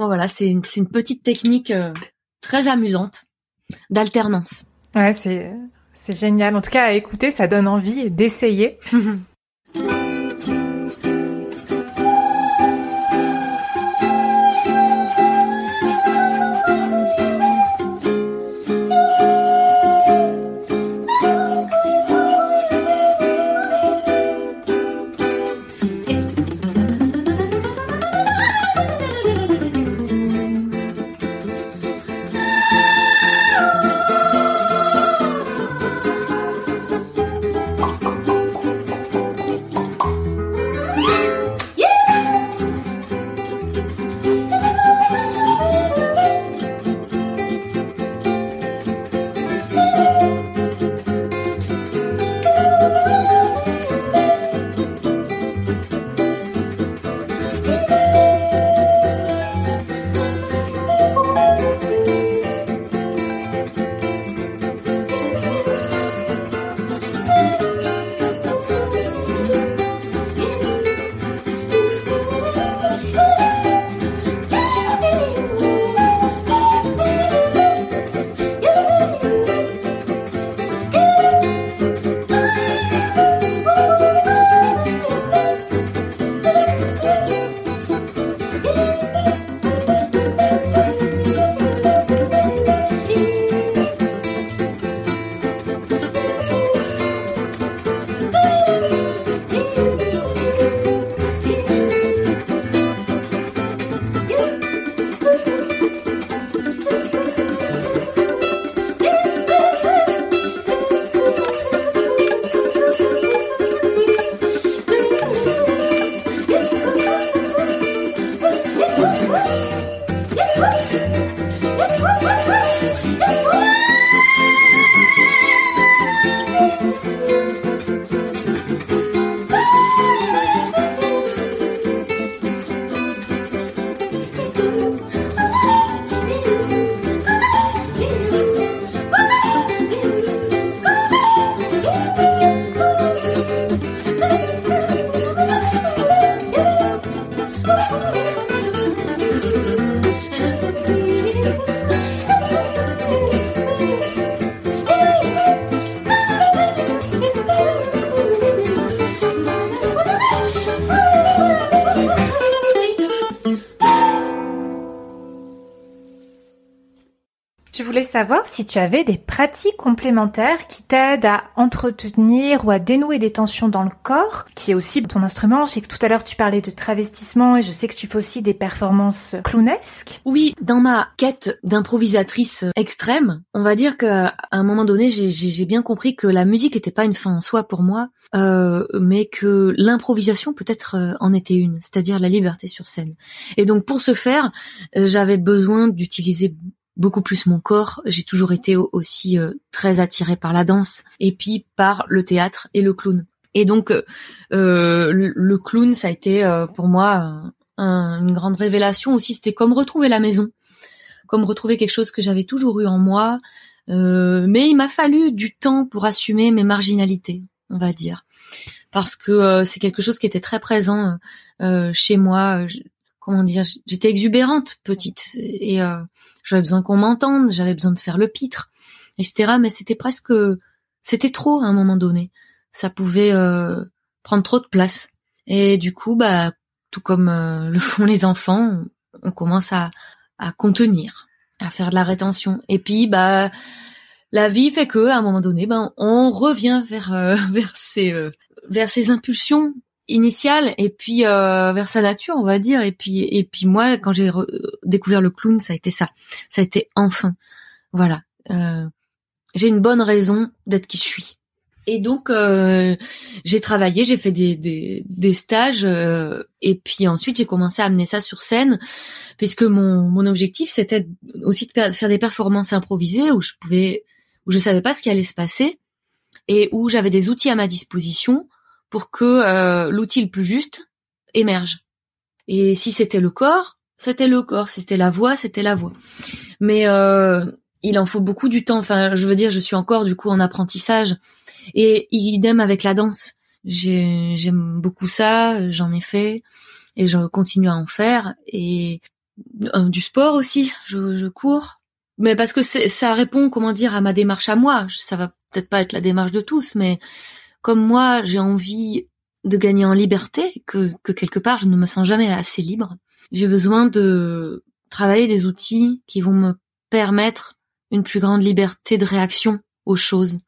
Bon voilà, c'est une, une, petite technique euh, très amusante d'alternance. Ouais, c'est c'est génial. En tout cas, à écouter, ça donne envie d'essayer. [LAUGHS] savoir si tu avais des pratiques complémentaires qui t'aident à entretenir ou à dénouer des tensions dans le corps, qui est aussi ton instrument. Je sais que tout à l'heure tu parlais de travestissement et je sais que tu fais aussi des performances clownesques. Oui, dans ma quête d'improvisatrice extrême, on va dire qu'à un moment donné, j'ai bien compris que la musique n'était pas une fin en soi pour moi, euh, mais que l'improvisation peut-être euh, en était une, c'est-à-dire la liberté sur scène. Et donc pour ce faire, euh, j'avais besoin d'utiliser beaucoup plus mon corps. J'ai toujours été aussi euh, très attirée par la danse et puis par le théâtre et le clown. Et donc euh, le, clown, ça a été pour moi une grande révélation aussi. C'était comme retrouver la maison, comme retrouver quelque chose que j'avais toujours eu en moi. mais il m'a fallu du temps pour assumer mes marginalités, on va dire, parce que c'est quelque chose qui était très présent chez moi comment dire, j'étais exubérante petite et euh, j'avais besoin qu'on m'entende, j'avais besoin de faire le pitre, etc. Mais c'était presque, c'était trop à un moment donné. Ça pouvait euh, prendre trop de place. Et du coup, bah, tout comme euh, [LAUGHS] le font les enfants, on, commence à, à contenir, à faire de la rétention. Et puis, bah, la vie fait que, à un moment donné, ben, on revient vers [LAUGHS] vers ces vers ces impulsions initiale et puis euh, vers sa nature on va dire. Et puis et puis moi quand j'ai découvert le clown ça a été ça. Ça a été enfin. Voilà. Euh, j'ai une bonne raison d'être qui je suis. Et donc euh, j'ai travaillé j'ai fait des des, des stages et puis ensuite j'ai commencé à amener ça sur scène puisque mon mon objectif c'était aussi de faire des performances improvisées où je pouvais où je savais pas ce qui allait se passer et où j'avais des outils à ma disposition pour que euh, l'outil le plus juste émerge. Et si c'était le corps, c'était le corps. Si c'était la voix, c'était la voix. Mais euh, il en faut beaucoup du temps. Enfin, je veux dire, je suis encore du coup en apprentissage. Et idem avec la danse. J'aime beaucoup ça, j'en ai fait et je continue à en faire. Et euh, du sport aussi, je, je cours. Mais parce que ça répond, comment dire, à ma démarche à moi. Ça va peut-être pas être la démarche de tous, mais comme moi, j'ai envie de gagner en liberté, que, que quelque part je ne me sens jamais assez libre, j'ai besoin de travailler des outils qui vont me permettre une plus grande liberté de réaction aux choses.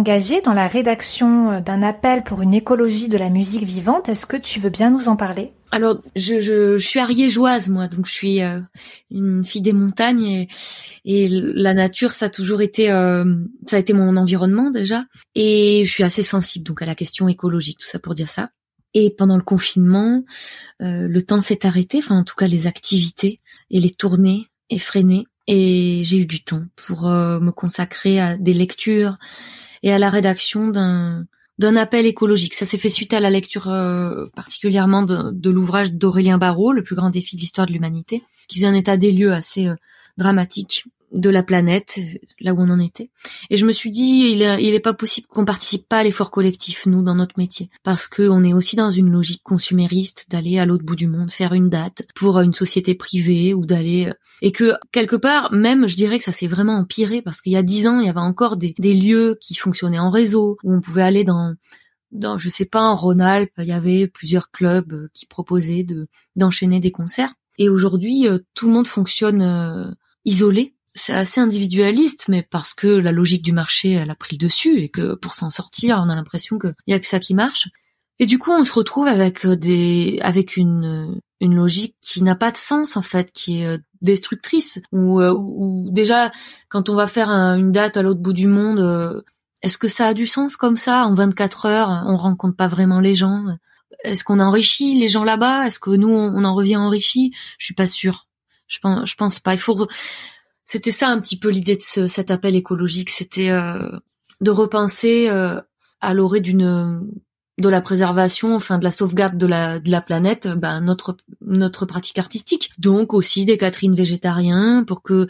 Engagée dans la rédaction euh, d'un appel pour une écologie de la musique vivante. Est-ce que tu veux bien nous en parler? Alors, je, suis ariégeoise, moi, donc je suis euh, une fille des montagnes et, la nature, ça a toujours été, euh, ça a été mon environnement déjà, et je suis assez sensible donc à la question écologique, tout ça pour dire ça. Et pendant le confinement, le temps s'est arrêté, enfin en tout cas les activités et les tournées effrénées, et j'ai eu du temps pour me consacrer à des lectures et à la rédaction d'un appel écologique. Ça s'est fait suite à la lecture euh, particulièrement de, l'ouvrage d'Aurélien Barrault, Le plus grand défi de l'histoire de l'humanité, qui faisait un état des lieux assez euh, dramatique de la planète, là où on en était. Et je me suis dit, il est, pas possible qu'on participe pas à l'effort collectif, nous, dans notre métier. Parce que on est aussi dans une logique consumériste d'aller à l'autre bout du monde, faire une date pour une société privée ou d'aller, euh, et que quelque part, même, je dirais que ça s'est vraiment empiré parce qu'il y a dix ans, il y avait encore des, des lieux qui fonctionnaient en réseau, où on pouvait aller dans, dans, je sais pas, en Rhône-Alpes, il y avait plusieurs clubs euh, qui proposaient de, d'enchaîner des concerts. Et aujourd'hui, euh, tout le monde fonctionne isolé c'est assez individualiste, mais parce que la logique du marché, elle a pris dessus et que pour s'en sortir, on a l'impression qu'il y a que ça qui marche. Et du coup, on se retrouve avec des, avec une, une logique qui n'a pas de sens en fait, qui est euh, destructrice. Ou, euh, déjà, quand on va faire une date à l'autre bout du monde, euh, est-ce que ça a du sens comme ça? En 24 heures, on rencontre pas vraiment les gens. Est-ce qu'on enrichit les gens là-bas? Est-ce que nous, on en revient enrichi? Je suis pas sûre. Je pense, je pense pas. Il faut c'était ça un petit peu l'idée de cet appel écologique, c'était euh, de repenser euh, à l'orée d'une de la préservation, enfin de la sauvegarde de la de la planète, ben notre notre pratique artistique. Donc aussi des Catherine végétariens pour que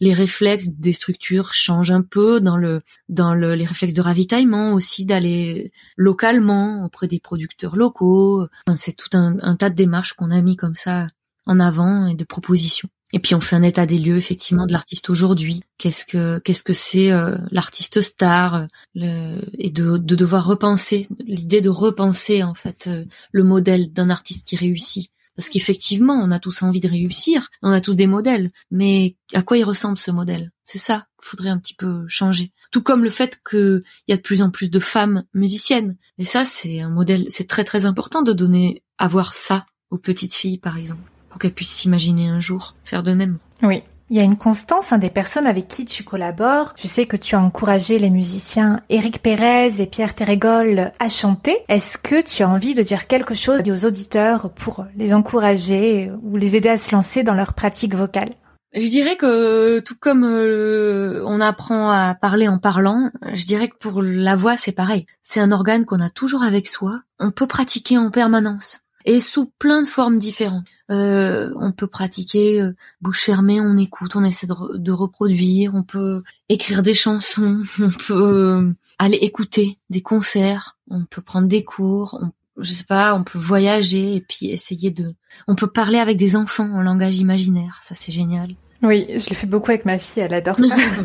les réflexes des structures changent un peu dans le dans le, les réflexes de ravitaillement aussi d'aller localement auprès des producteurs locaux. Enfin, c'est tout un tas de démarches qu'on a mis comme ça en avant et de propositions. Et puis on fait un état des lieux effectivement de l'artiste aujourd'hui. Qu'est-ce que qu'est-ce que c'est euh, l'artiste star le, et de, de devoir repenser l'idée de repenser en fait euh, le modèle d'un artiste qui réussit. Parce qu'effectivement, on a tous envie de réussir, on a tous des modèles, mais à quoi il ressemble ce modèle? C'est ça qu'il faudrait un petit peu changer. Tout comme le fait qu'il y a de plus en plus de femmes musiciennes. Et ça, c'est un modèle, c'est très très important de donner, avoir ça aux petites filles, par exemple pour qu'elles puissent s'imaginer un jour faire de même. Oui. Il y a une constance, hein, des personnes avec qui tu collabores. Je sais que tu as encouragé les musiciens Éric Pérez et Pierre Terregol à chanter. Est-ce que tu as envie de dire quelque chose aux auditeurs pour les encourager ou les aider à se lancer dans leur pratique vocale? Je dirais que tout comme euh, on apprend à parler en parlant, je dirais que pour la voix c'est pareil. C'est un organe qu'on a toujours avec soi. On peut pratiquer en permanence et sous plein de formes différentes. Euh, on peut pratiquer euh, bouche fermée, on écoute, on essaie de, reproduire, on peut écrire des chansons, [LAUGHS] on peut euh, aller écouter des concerts, on peut prendre des cours, on, je sais pas, on peut voyager et puis essayer de, on peut parler avec des enfants en langage imaginaire, ça c'est génial. Oui, je le fais beaucoup avec ma fille, elle adore ça. [LAUGHS]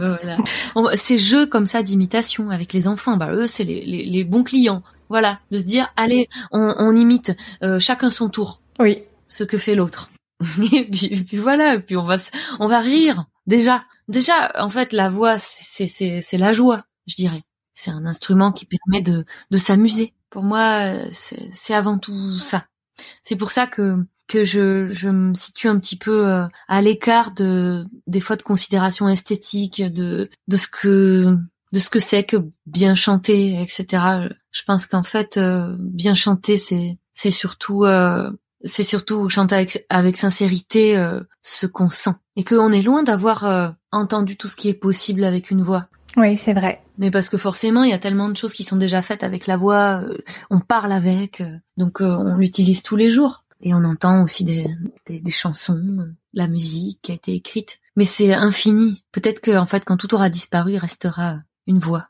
voilà. Ces jeux comme ça d'imitation avec les enfants, bah eux c'est les, les bons clients. Voilà, de se dire, allez, on, imite euh, chacun son tour. Oui. Ce que fait l'autre. [LAUGHS] et, puis, voilà, et puis on va on va rire déjà. Déjà, en fait, la voix, c'est c'est c'est la joie, je dirais. C'est un instrument qui permet de de s'amuser. Pour moi, c'est avant tout ça. C'est pour ça que que je, je me situe un petit peu euh, à l'écart de des fois de considérations esthétiques, de de ce que de ce que c'est que bien chanter, etc. Je pense qu'en fait, euh, bien chanter, c'est c'est surtout euh, c'est surtout chanter avec, avec sincérité euh, ce qu'on sent et qu'on est loin d'avoir entendu tout ce qui est possible avec une voix. Oui, c'est vrai. Mais parce que forcément, il y a tellement de choses qui sont déjà faites avec la voix, on parle avec, donc on l'utilise tous les jours. Et on entend aussi des, des, des chansons, la musique qui a été écrite. Mais c'est infini. Peut-être que, en fait, quand tout aura disparu, il restera une voix.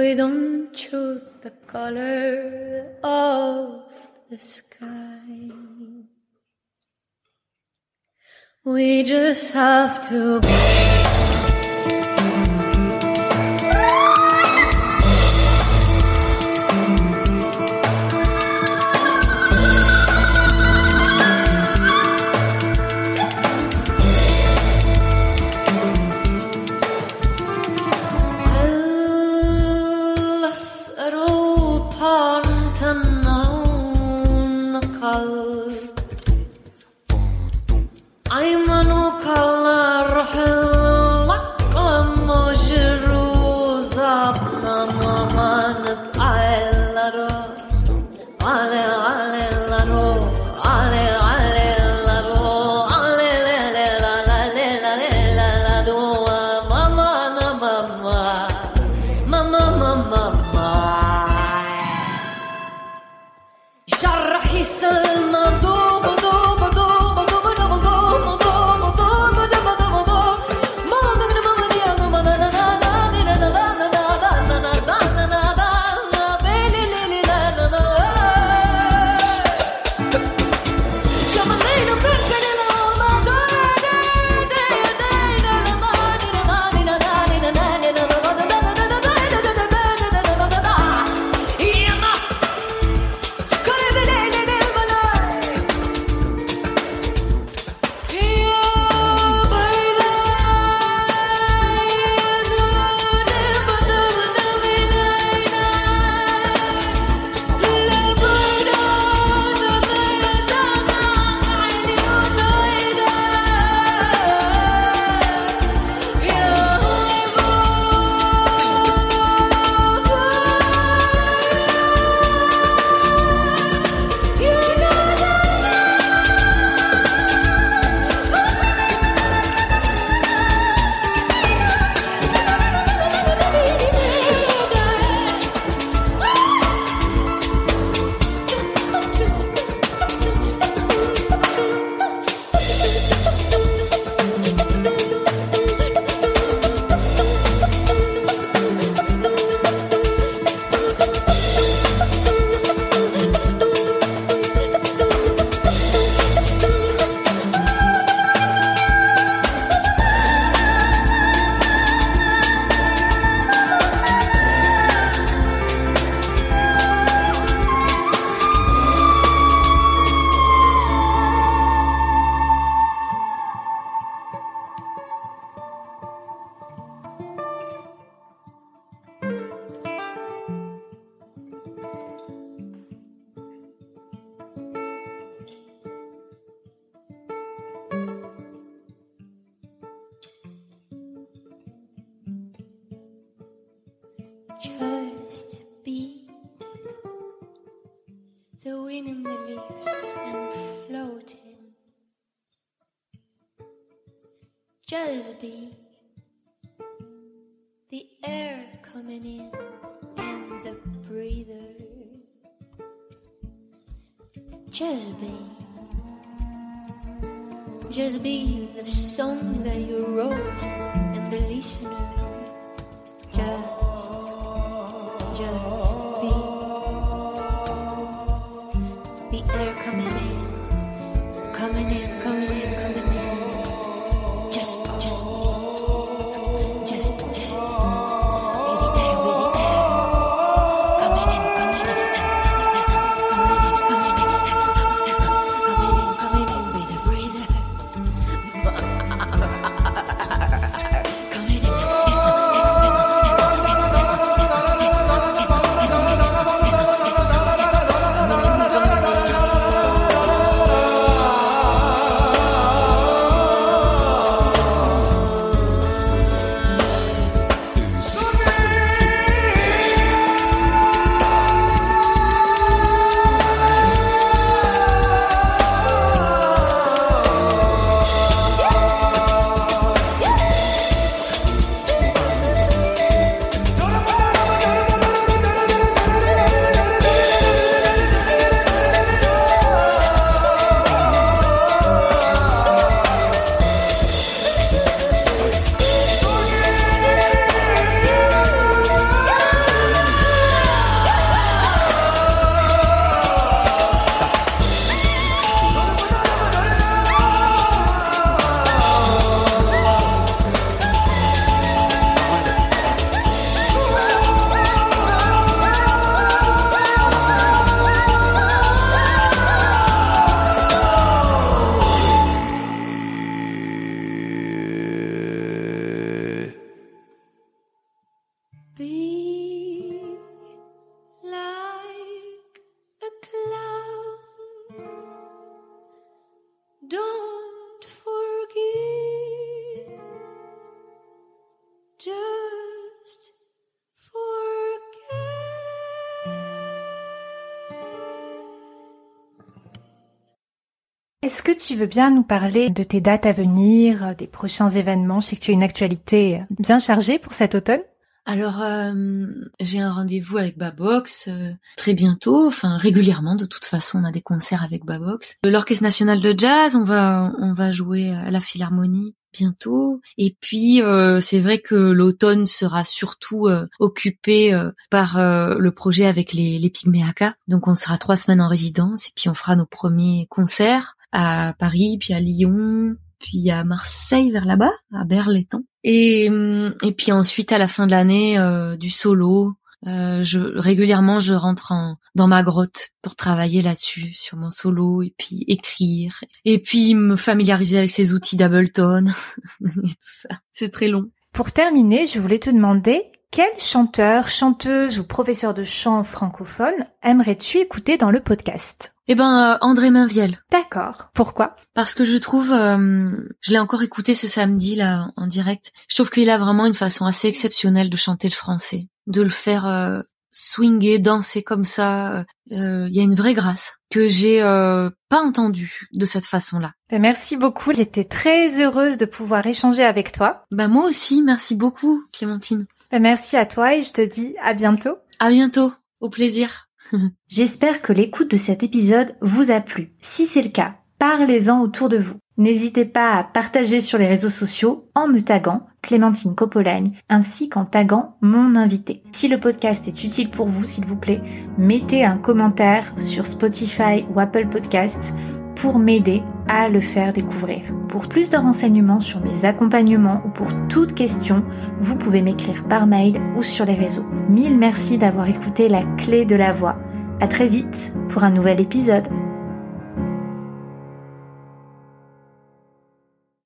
we don't choose the color of the sky. We just have to be. Just be. Just be the song that you wrote and the listener. Just, just be. Veux bien nous parler de tes dates à venir, euh, des prochains événements Je sais que tu as une actualité euh, bien chargée pour cet automne. Alors, euh, j'ai un rendez-vous avec Babox très bientôt, enfin régulièrement. De toute façon, on a des concerts avec Babox. L'Orchestre national de jazz, on va on va jouer à la Philharmonie bientôt. Et puis, c'est vrai que l'automne sera surtout occupé par le projet avec les les Pygméaka. Donc, on sera trois semaines en résidence et puis on fera nos premiers concerts à Paris, puis à Lyon, puis à Marseille vers là-bas, à Berlétan. Et, hum, et puis ensuite à la fin de l'année euh, du solo. Euh, je régulièrement je rentre en, dans ma grotte pour travailler là-dessus sur mon solo et puis écrire et puis me familiariser avec ces outils d'Ableton [LAUGHS] et tout ça. C'est très long. Pour terminer, je voulais te demander quel chanteur, chanteuse ou professeur de chant francophone aimerais-tu écouter dans le podcast? Eh ben euh, André Mainviel D'accord. Pourquoi? Parce que je trouve, euh, je l'ai encore écouté ce samedi là en direct. Je trouve qu'il a vraiment une façon assez exceptionnelle de chanter le français, de le faire euh, swinger, danser comme ça. Euh, Il y a une vraie grâce que j'ai pas entendue de cette façon-là. Ben, Merci beaucoup. J'étais très heureuse de pouvoir échanger avec toi. Bah moi aussi, merci beaucoup Clémentine. Ben, Merci à toi et je te dis à bientôt. À bientôt, au plaisir. [LAUGHS] J'espère que l'écoute de cet épisode vous a plu. Si c'est le cas, parlez-en autour de vous. N'hésitez pas à partager sur les réseaux sociaux en me taguant Clémentine Copolagne ainsi qu'en taguant mon invité. Si le podcast est utile pour vous, s'il vous plaît, mettez un commentaire sur Spotify ou Apple Podcast pour m'aider à le faire découvrir. Pour plus de renseignements sur mes accompagnements ou pour toute question, vous pouvez m'écrire par mail ou sur les réseaux. Mille merci d'avoir écouté la clé de la voix. À très vite pour un nouvel épisode.